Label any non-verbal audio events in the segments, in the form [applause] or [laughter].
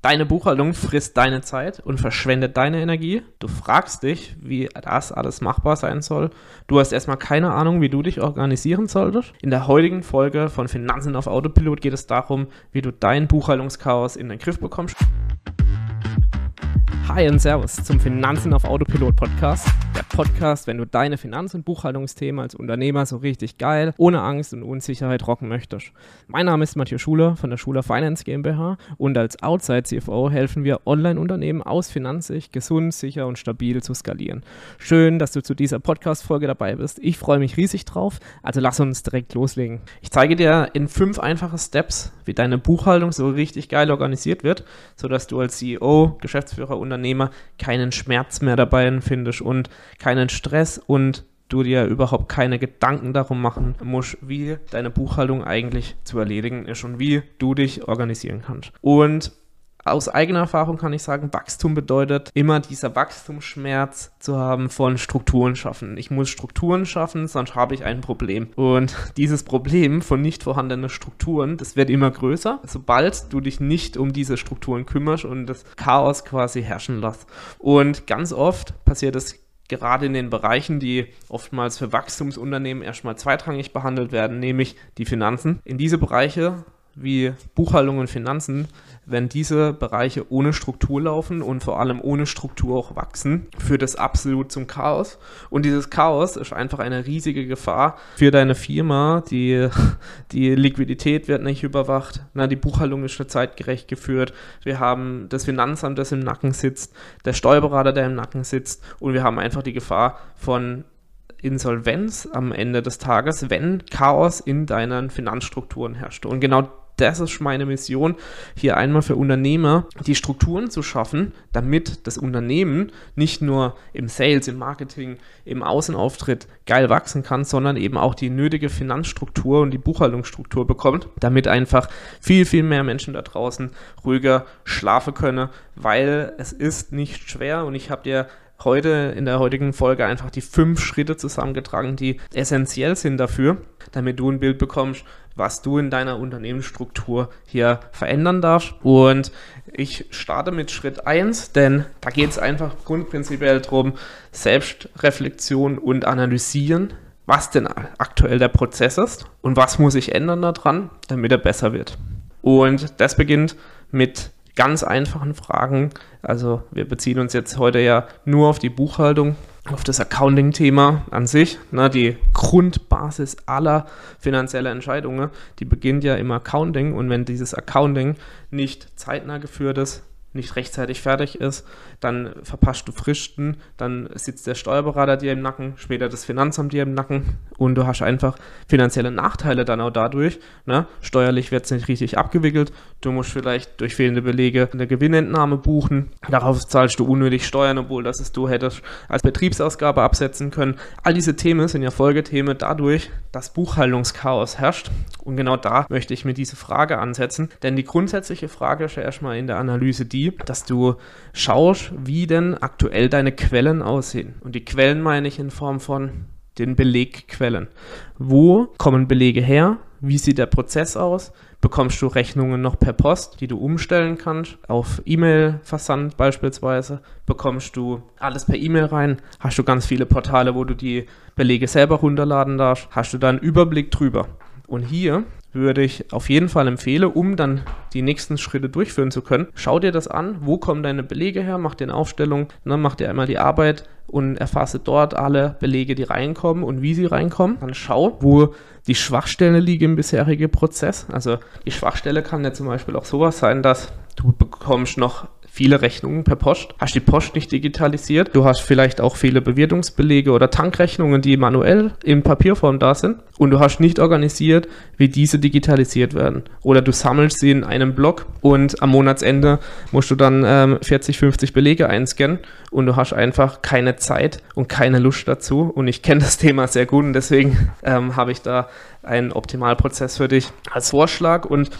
Deine Buchhaltung frisst deine Zeit und verschwendet deine Energie. Du fragst dich, wie das alles machbar sein soll. Du hast erstmal keine Ahnung, wie du dich organisieren solltest. In der heutigen Folge von Finanzen auf Autopilot geht es darum, wie du dein Buchhaltungschaos in den Griff bekommst. Hi und Servus zum Finanzen auf Autopilot Podcast. Der Podcast, wenn du deine Finanz- und Buchhaltungsthemen als Unternehmer so richtig geil, ohne Angst und Unsicherheit rocken möchtest. Mein Name ist Matthias Schuler von der Schuler Finance GmbH und als Outside CFO helfen wir Online-Unternehmen aus Finanzsicht gesund, sicher und stabil zu skalieren. Schön, dass du zu dieser Podcast-Folge dabei bist. Ich freue mich riesig drauf. Also lass uns direkt loslegen. Ich zeige dir in fünf einfache Steps, wie deine Buchhaltung so richtig geil organisiert wird, sodass du als CEO, Geschäftsführer, Unternehmer Unternehmer keinen Schmerz mehr dabei empfindest und keinen Stress und du dir überhaupt keine Gedanken darum machen musst, wie deine Buchhaltung eigentlich zu erledigen ist und wie du dich organisieren kannst. Und aus eigener Erfahrung kann ich sagen, Wachstum bedeutet immer dieser Wachstumsschmerz zu haben von Strukturen schaffen. Ich muss Strukturen schaffen, sonst habe ich ein Problem. Und [laughs] dieses Problem von nicht vorhandenen Strukturen, das wird immer größer, sobald du dich nicht um diese Strukturen kümmerst und das Chaos quasi herrschen lässt. Und ganz oft passiert es gerade in den Bereichen, die oftmals für Wachstumsunternehmen erstmal zweitrangig behandelt werden, nämlich die Finanzen. In diese Bereiche wie Buchhaltung und Finanzen, wenn diese Bereiche ohne Struktur laufen und vor allem ohne Struktur auch wachsen, führt es absolut zum Chaos. Und dieses Chaos ist einfach eine riesige Gefahr für deine Firma. Die, [laughs] die Liquidität wird nicht überwacht, na, die Buchhaltung ist nicht zeitgerecht geführt. Wir haben das Finanzamt, das im Nacken sitzt, der Steuerberater, der im Nacken sitzt und wir haben einfach die Gefahr von Insolvenz am Ende des Tages, wenn Chaos in deinen Finanzstrukturen herrscht. Und genau das ist meine Mission, hier einmal für Unternehmer die Strukturen zu schaffen, damit das Unternehmen nicht nur im Sales, im Marketing, im Außenauftritt geil wachsen kann, sondern eben auch die nötige Finanzstruktur und die Buchhaltungsstruktur bekommt, damit einfach viel, viel mehr Menschen da draußen ruhiger schlafen können, weil es ist nicht schwer und ich habe dir heute in der heutigen Folge einfach die fünf Schritte zusammengetragen, die essentiell sind dafür, damit du ein Bild bekommst, was du in deiner Unternehmensstruktur hier verändern darfst. Und ich starte mit Schritt 1, denn da geht es einfach grundprinzipiell darum, Selbstreflexion und Analysieren, was denn aktuell der Prozess ist und was muss ich ändern daran, damit er besser wird. Und das beginnt mit ganz einfachen Fragen. Also wir beziehen uns jetzt heute ja nur auf die Buchhaltung, auf das Accounting-Thema an sich. Na, die Grundbasis aller finanzieller Entscheidungen, die beginnt ja im Accounting. Und wenn dieses Accounting nicht zeitnah geführt ist, nicht rechtzeitig fertig ist, dann verpasst du Fristen, dann sitzt der Steuerberater dir im Nacken, später das Finanzamt dir im Nacken und du hast einfach finanzielle Nachteile dann auch dadurch. Ne? Steuerlich wird es nicht richtig abgewickelt, du musst vielleicht durch fehlende Belege eine Gewinnentnahme buchen, darauf zahlst du unnötig Steuern, obwohl das es du hättest als Betriebsausgabe absetzen können. All diese Themen sind ja Folgethemen dadurch, dass Buchhaltungschaos herrscht und genau da möchte ich mir diese Frage ansetzen, denn die grundsätzliche Frage ist ja erstmal in der Analyse die, die, dass du schaust, wie denn aktuell deine Quellen aussehen. Und die Quellen meine ich in Form von den Belegquellen. Wo kommen Belege her? Wie sieht der Prozess aus? Bekommst du Rechnungen noch per Post, die du umstellen kannst? Auf E-Mail-Versand beispielsweise bekommst du alles per E-Mail rein. Hast du ganz viele Portale, wo du die Belege selber runterladen darfst? Hast du da einen Überblick drüber? Und hier würde ich auf jeden Fall empfehlen, um dann die nächsten Schritte durchführen zu können. Schau dir das an, wo kommen deine Belege her, mach eine Aufstellung, ne, mach dir einmal die Arbeit und erfasse dort alle Belege, die reinkommen und wie sie reinkommen. Dann schau, wo die Schwachstellen liegen im bisherigen Prozess. Also die Schwachstelle kann ja zum Beispiel auch sowas sein, dass du bekommst noch viele Rechnungen per Post, hast die Post nicht digitalisiert, du hast vielleicht auch viele Bewertungsbelege oder Tankrechnungen, die manuell in Papierform da sind. Und du hast nicht organisiert, wie diese digitalisiert werden. Oder du sammelst sie in einem Block und am Monatsende musst du dann ähm, 40, 50 Belege einscannen. Und du hast einfach keine Zeit und keine Lust dazu. Und ich kenne das [laughs] Thema sehr gut. Und deswegen ähm, habe ich da einen Optimalprozess für dich als Vorschlag. Und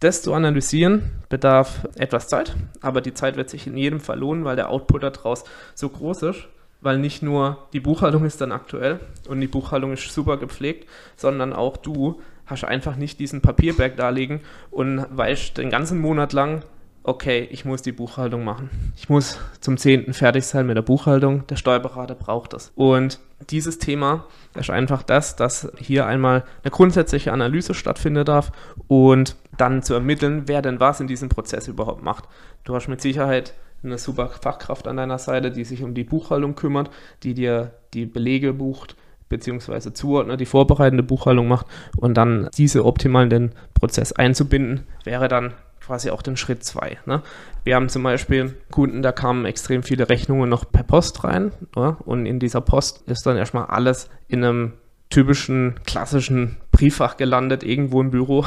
das zu analysieren bedarf etwas Zeit, aber die Zeit wird sich in jedem Fall lohnen, weil der Output daraus so groß ist, weil nicht nur die Buchhaltung ist dann aktuell und die Buchhaltung ist super gepflegt, sondern auch du hast einfach nicht diesen Papierberg darlegen und weißt den ganzen Monat lang, okay, ich muss die Buchhaltung machen. Ich muss zum 10. fertig sein mit der Buchhaltung. Der Steuerberater braucht das. Und dieses Thema ist einfach das, dass hier einmal eine grundsätzliche Analyse stattfinden darf und dann zu ermitteln, wer denn was in diesem Prozess überhaupt macht. Du hast mit Sicherheit eine super Fachkraft an deiner Seite, die sich um die Buchhaltung kümmert, die dir die Belege bucht, beziehungsweise zuordnet, die vorbereitende Buchhaltung macht und dann diese optimal in den Prozess einzubinden, wäre dann quasi auch den Schritt 2. Ne? Wir haben zum Beispiel Kunden, da kamen extrem viele Rechnungen noch per Post rein ne? und in dieser Post ist dann erstmal alles in einem typischen, klassischen Brieffach gelandet, irgendwo im Büro.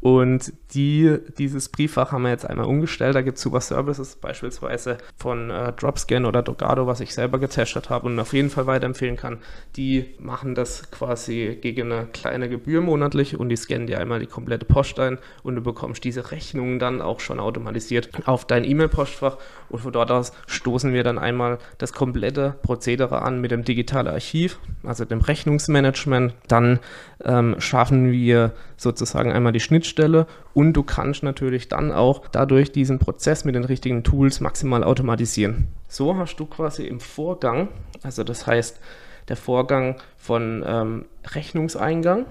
Und die, dieses Brieffach haben wir jetzt einmal umgestellt. Da gibt es super Services, beispielsweise von äh, Dropscan oder Dogado, was ich selber getestet habe und auf jeden Fall weiterempfehlen kann. Die machen das quasi gegen eine kleine Gebühr monatlich und die scannen dir einmal die komplette Post ein und du bekommst diese Rechnungen dann auch schon automatisiert auf dein E-Mail-Postfach und von dort aus stoßen wir dann einmal das komplette Prozedere an mit dem digitalen Archiv, also dem Rechnungsmanagement. Dann ähm, schaffen wir sozusagen einmal die Schnittstelle und du kannst natürlich dann auch dadurch diesen Prozess mit den richtigen Tools maximal automatisieren. So hast du quasi im Vorgang, also das heißt der Vorgang von ähm, Rechnungseingang,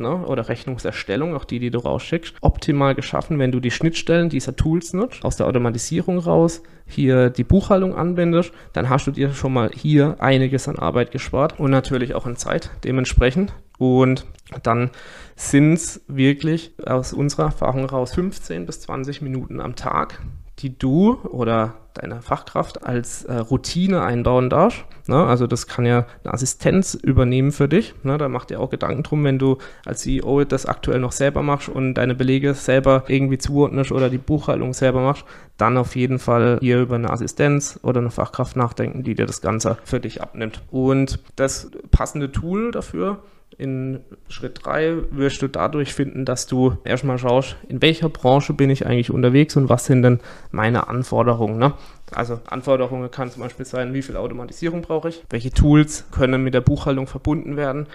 ne, oder Rechnungserstellung, auch die, die du rausschickst, optimal geschaffen, wenn du die Schnittstellen dieser Tools nutzt, aus der Automatisierung raus, hier die Buchhaltung anwendest, dann hast du dir schon mal hier einiges an Arbeit gespart und natürlich auch in Zeit dementsprechend. Und dann sind es wirklich aus unserer Erfahrung raus 15 bis 20 Minuten am Tag, die du oder deine Fachkraft als äh, Routine einbauen darfst. Ne? Also das kann ja eine Assistenz übernehmen für dich. Ne? Da macht dir auch Gedanken drum, wenn du als CEO das aktuell noch selber machst und deine Belege selber irgendwie zuordnest oder die Buchhaltung selber machst, dann auf jeden Fall hier über eine Assistenz oder eine Fachkraft nachdenken, die dir das Ganze für dich abnimmt. Und das passende Tool dafür in Schritt 3 wirst du dadurch finden, dass du erstmal schaust, in welcher Branche bin ich eigentlich unterwegs und was sind denn meine Anforderungen. Ne? Also Anforderungen kann zum Beispiel sein, wie viel Automatisierung brauche ich, welche Tools können mit der Buchhaltung verbunden werden,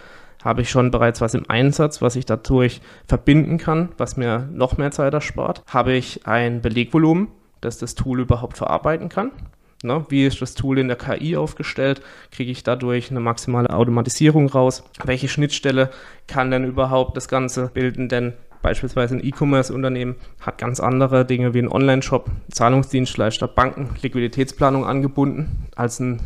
habe ich schon bereits was im Einsatz, was ich dadurch verbinden kann, was mir noch mehr Zeit erspart. Habe ich ein Belegvolumen, das das Tool überhaupt verarbeiten kann. Ne? Wie ist das Tool in der KI aufgestellt? Kriege ich dadurch eine maximale Automatisierung raus? Welche Schnittstelle kann denn überhaupt das Ganze bilden? Denn beispielsweise ein E-Commerce-Unternehmen hat ganz andere Dinge wie ein Online-Shop, Zahlungsdienstleister, Banken, Liquiditätsplanung angebunden als ein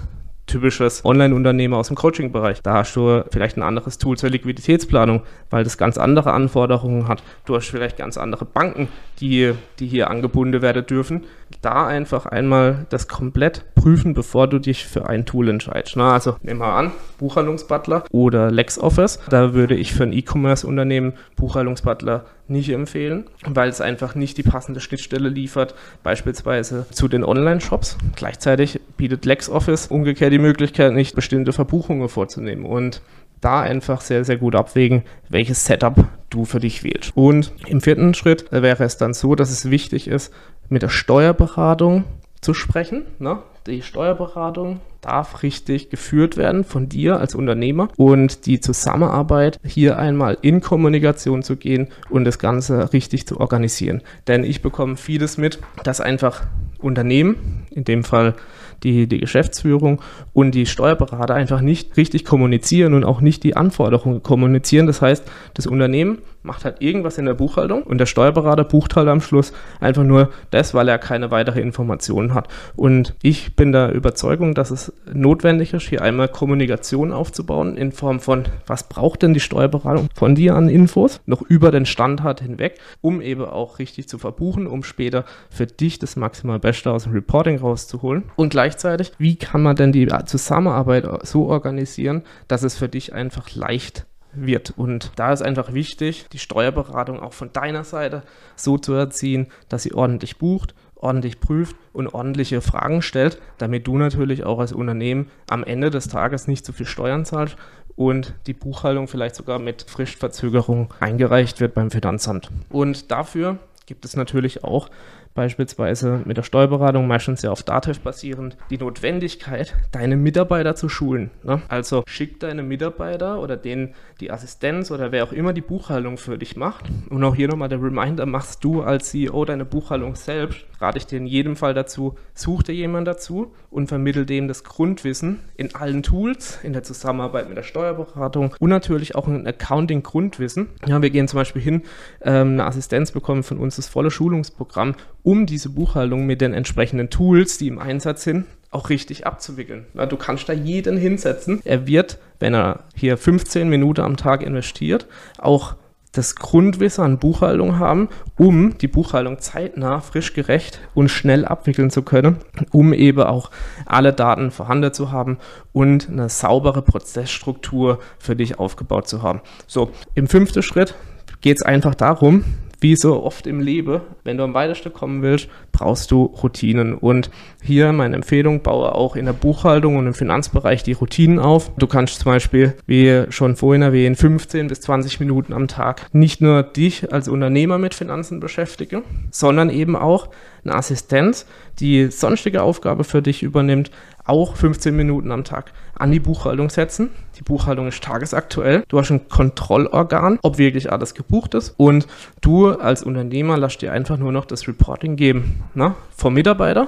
typisches Online-Unternehmer aus dem Coaching-Bereich. Da hast du vielleicht ein anderes Tool zur Liquiditätsplanung, weil das ganz andere Anforderungen hat. Du hast vielleicht ganz andere Banken, die, die hier angebunden werden dürfen. Da einfach einmal das komplett prüfen, bevor du dich für ein Tool entscheidest. Na, also nehmen wir an, Buchhaltungsbutler oder LexOffice. Da würde ich für ein E-Commerce-Unternehmen Buchhaltungsbutler nicht empfehlen, weil es einfach nicht die passende Schnittstelle liefert, beispielsweise zu den Online-Shops. Gleichzeitig bietet LexOffice umgekehrt die Möglichkeit, nicht bestimmte Verbuchungen vorzunehmen und da einfach sehr, sehr gut abwägen, welches Setup du für dich wählst. Und im vierten Schritt wäre es dann so, dass es wichtig ist, mit der Steuerberatung zu sprechen. Ne? Die Steuerberatung darf richtig geführt werden von dir als Unternehmer und die Zusammenarbeit hier einmal in Kommunikation zu gehen und das Ganze richtig zu organisieren. Denn ich bekomme vieles mit, dass einfach Unternehmen, in dem Fall die, die Geschäftsführung und die Steuerberater einfach nicht richtig kommunizieren und auch nicht die Anforderungen kommunizieren. Das heißt, das Unternehmen macht halt irgendwas in der Buchhaltung und der Steuerberater bucht halt am Schluss einfach nur das, weil er keine weitere Informationen hat. Und ich bin der Überzeugung, dass es notwendig ist, hier einmal Kommunikation aufzubauen in Form von, was braucht denn die Steuerberatung von dir an Infos, noch über den Standard hinweg, um eben auch richtig zu verbuchen, um später für dich das maximal Beste aus dem Reporting rauszuholen. Und gleichzeitig, wie kann man denn die Zusammenarbeit so organisieren, dass es für dich einfach leicht wird. Und da ist einfach wichtig, die Steuerberatung auch von deiner Seite so zu erziehen, dass sie ordentlich bucht, ordentlich prüft und ordentliche Fragen stellt, damit du natürlich auch als Unternehmen am Ende des Tages nicht zu viel Steuern zahlst und die Buchhaltung vielleicht sogar mit Fristverzögerung eingereicht wird beim Finanzamt. Und dafür gibt es natürlich auch beispielsweise mit der Steuerberatung, meistens ja auf Datev basierend, die Notwendigkeit, deine Mitarbeiter zu schulen. Ne? Also schick deine Mitarbeiter oder denen die Assistenz oder wer auch immer die Buchhaltung für dich macht. Und auch hier nochmal der Reminder, machst du als CEO deine Buchhaltung selbst, rate ich dir in jedem Fall dazu, such dir jemanden dazu und vermittel dem das Grundwissen in allen Tools, in der Zusammenarbeit mit der Steuerberatung und natürlich auch ein Accounting-Grundwissen. Ja, wir gehen zum Beispiel hin, ähm, eine Assistenz bekommen von uns das volle Schulungsprogramm, um diese Buchhaltung mit den entsprechenden Tools, die im Einsatz sind, auch richtig abzuwickeln. Na, du kannst da jeden hinsetzen. Er wird, wenn er hier 15 Minuten am Tag investiert, auch das Grundwissen an Buchhaltung haben, um die Buchhaltung zeitnah, frisch gerecht und schnell abwickeln zu können, um eben auch alle Daten vorhanden zu haben und eine saubere Prozessstruktur für dich aufgebaut zu haben. So, im fünften Schritt geht es einfach darum, wie so oft im Leben, wenn du am weitesten kommen willst, brauchst du Routinen. Und hier meine Empfehlung, baue auch in der Buchhaltung und im Finanzbereich die Routinen auf. Du kannst zum Beispiel, wie schon vorhin erwähnt, 15 bis 20 Minuten am Tag nicht nur dich als Unternehmer mit Finanzen beschäftigen, sondern eben auch eine Assistenz, die sonstige Aufgabe für dich übernimmt, auch 15 Minuten am Tag an die Buchhaltung setzen. Die Buchhaltung ist tagesaktuell. Du hast ein Kontrollorgan, ob wirklich alles gebucht ist. Und du als Unternehmer lässt dir einfach nur noch das Reporting geben. Na? Vom Mitarbeiter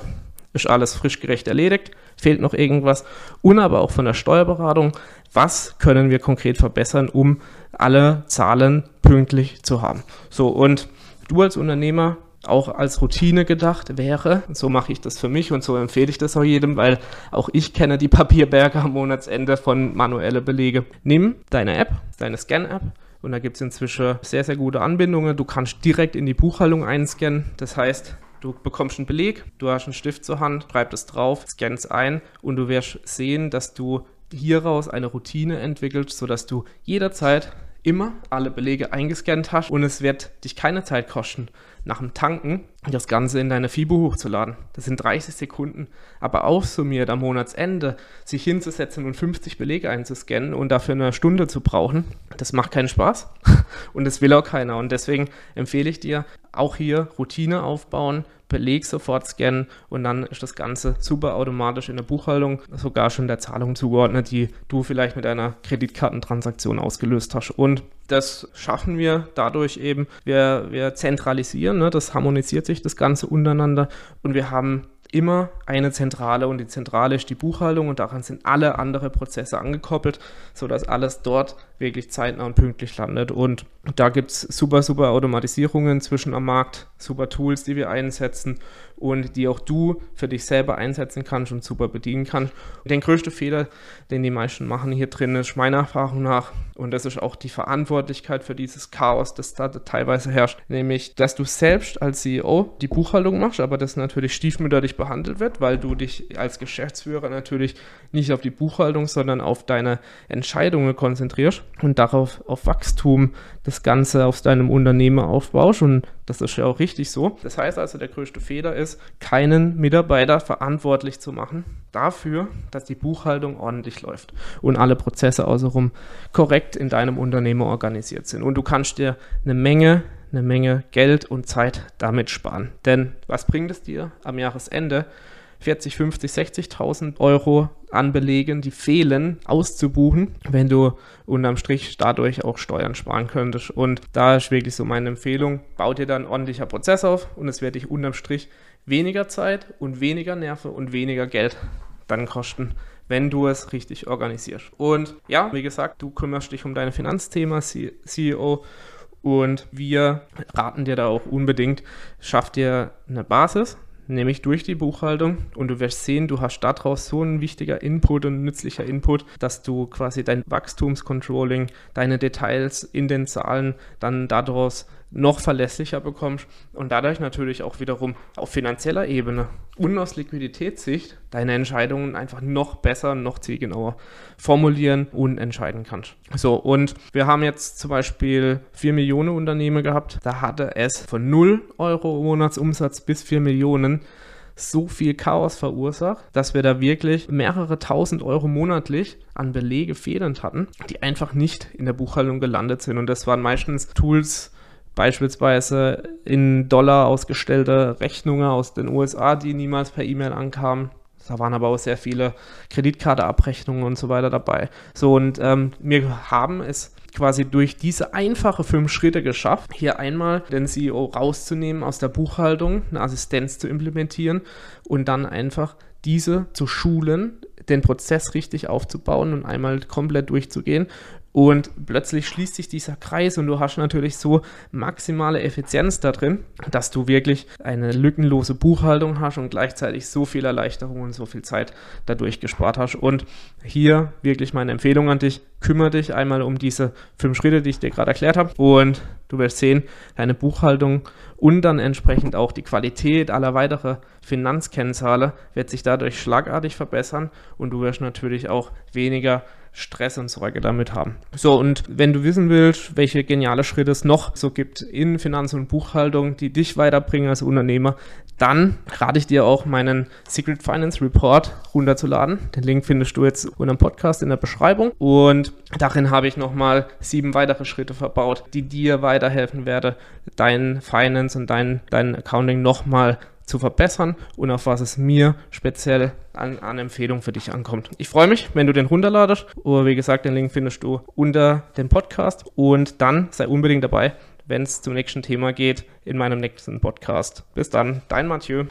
ist alles frisch gerecht erledigt, fehlt noch irgendwas. Und aber auch von der Steuerberatung, was können wir konkret verbessern, um alle Zahlen pünktlich zu haben. So, und du als Unternehmer auch als Routine gedacht wäre. So mache ich das für mich und so empfehle ich das auch jedem, weil auch ich kenne die Papierberge am Monatsende von manuelle Belege. Nimm deine App, deine Scan-App und da gibt es inzwischen sehr, sehr gute Anbindungen. Du kannst direkt in die Buchhaltung einscannen. Das heißt, Du bekommst einen Beleg, du hast einen Stift zur Hand, schreib es drauf, scannst ein und du wirst sehen, dass du hieraus eine Routine entwickelst, sodass du jederzeit immer alle Belege eingescannt hast und es wird dich keine Zeit kosten, nach dem Tanken das Ganze in deine FIBO hochzuladen. Das sind 30 Sekunden. Aber aufsummiert am Monatsende sich hinzusetzen und 50 Belege einzuscannen und dafür eine Stunde zu brauchen, das macht keinen Spaß [laughs] und das will auch keiner. Und deswegen empfehle ich dir, auch hier Routine aufbauen, Beleg sofort scannen und dann ist das Ganze super automatisch in der Buchhaltung sogar schon der Zahlung zugeordnet, die du vielleicht mit einer Kreditkartentransaktion ausgelöst hast. Und das schaffen wir dadurch eben, wir, wir zentralisieren, ne, das harmonisiert sich das Ganze untereinander. Und wir haben immer eine Zentrale und die Zentrale ist die Buchhaltung und daran sind alle anderen Prozesse angekoppelt, sodass alles dort wirklich zeitnah und pünktlich landet. Und da gibt es super, super Automatisierungen zwischen am Markt, super Tools, die wir einsetzen und die auch du für dich selber einsetzen kannst und super bedienen kannst. Und den größten Fehler, den die meisten machen hier drin, ist meiner Erfahrung nach, und das ist auch die Verantwortlichkeit für dieses Chaos, das da teilweise herrscht, nämlich, dass du selbst als CEO die Buchhaltung machst, aber das natürlich stiefmütterlich behandelt wird, weil du dich als Geschäftsführer natürlich nicht auf die Buchhaltung, sondern auf deine Entscheidungen konzentrierst und darauf auf Wachstum das Ganze aus deinem Unternehmen aufbaust. Und das ist ja auch richtig so. Das heißt also, der größte Fehler ist, keinen Mitarbeiter verantwortlich zu machen dafür, dass die Buchhaltung ordentlich läuft und alle Prozesse außenrum korrekt in deinem Unternehmen organisiert sind. Und du kannst dir eine Menge eine Menge Geld und Zeit damit sparen. Denn was bringt es dir am Jahresende, 40, 50, 60.000 Euro an Belegen, die fehlen, auszubuchen, wenn du unterm Strich dadurch auch Steuern sparen könntest. Und da ist wirklich so meine Empfehlung, bau dir dann ordentlicher Prozess auf und es wird dich unterm Strich weniger Zeit und weniger Nerven und weniger Geld dann kosten, wenn du es richtig organisierst. Und ja, wie gesagt, du kümmerst dich um deine Finanzthema, CEO, und wir raten dir da auch unbedingt, schaff dir eine Basis, nämlich durch die Buchhaltung. Und du wirst sehen, du hast daraus so ein wichtiger Input und nützlicher Input, dass du quasi dein Wachstumscontrolling, deine Details in den Zahlen dann daraus noch verlässlicher bekommst und dadurch natürlich auch wiederum auf finanzieller Ebene und aus Liquiditätssicht deine Entscheidungen einfach noch besser, noch zielgenauer formulieren und entscheiden kannst. So, und wir haben jetzt zum Beispiel 4 Millionen Unternehmen gehabt, da hatte es von 0 Euro Monatsumsatz bis 4 Millionen so viel Chaos verursacht, dass wir da wirklich mehrere tausend Euro monatlich an Belege fehlend hatten, die einfach nicht in der Buchhaltung gelandet sind. Und das waren meistens Tools, beispielsweise in Dollar ausgestellte Rechnungen aus den USA, die niemals per E-Mail ankamen. Da waren aber auch sehr viele Kreditkarteabrechnungen und so weiter dabei. So, und ähm, wir haben es quasi durch diese einfache fünf Schritte geschafft, hier einmal den CEO rauszunehmen aus der Buchhaltung, eine Assistenz zu implementieren und dann einfach diese zu schulen, den Prozess richtig aufzubauen und einmal komplett durchzugehen und plötzlich schließt sich dieser Kreis und du hast natürlich so maximale Effizienz da drin, dass du wirklich eine lückenlose Buchhaltung hast und gleichzeitig so viel Erleichterung und so viel Zeit dadurch gespart hast. Und hier wirklich meine Empfehlung an dich, kümmere dich einmal um diese fünf Schritte, die ich dir gerade erklärt habe und du wirst sehen, deine Buchhaltung und dann entsprechend auch die Qualität aller weiteren Finanzkennzahlen wird sich dadurch schlagartig verbessern und du wirst natürlich auch weniger Stress und Sorge damit haben. So, und wenn du wissen willst, welche geniale Schritte es noch so gibt in Finanz- und Buchhaltung, die dich weiterbringen als Unternehmer, dann rate ich dir auch meinen Secret Finance Report runterzuladen. Den Link findest du jetzt unter dem Podcast in der Beschreibung. Und darin habe ich nochmal sieben weitere Schritte verbaut, die dir weiterhelfen werden, dein Finance und dein, dein Accounting nochmal zu verbessern und auf was es mir speziell an, an Empfehlungen für dich ankommt. Ich freue mich, wenn du den runterladest. Oder wie gesagt, den Link findest du unter dem Podcast. Und dann sei unbedingt dabei, wenn es zum nächsten Thema geht in meinem nächsten Podcast. Bis dann, dein Mathieu.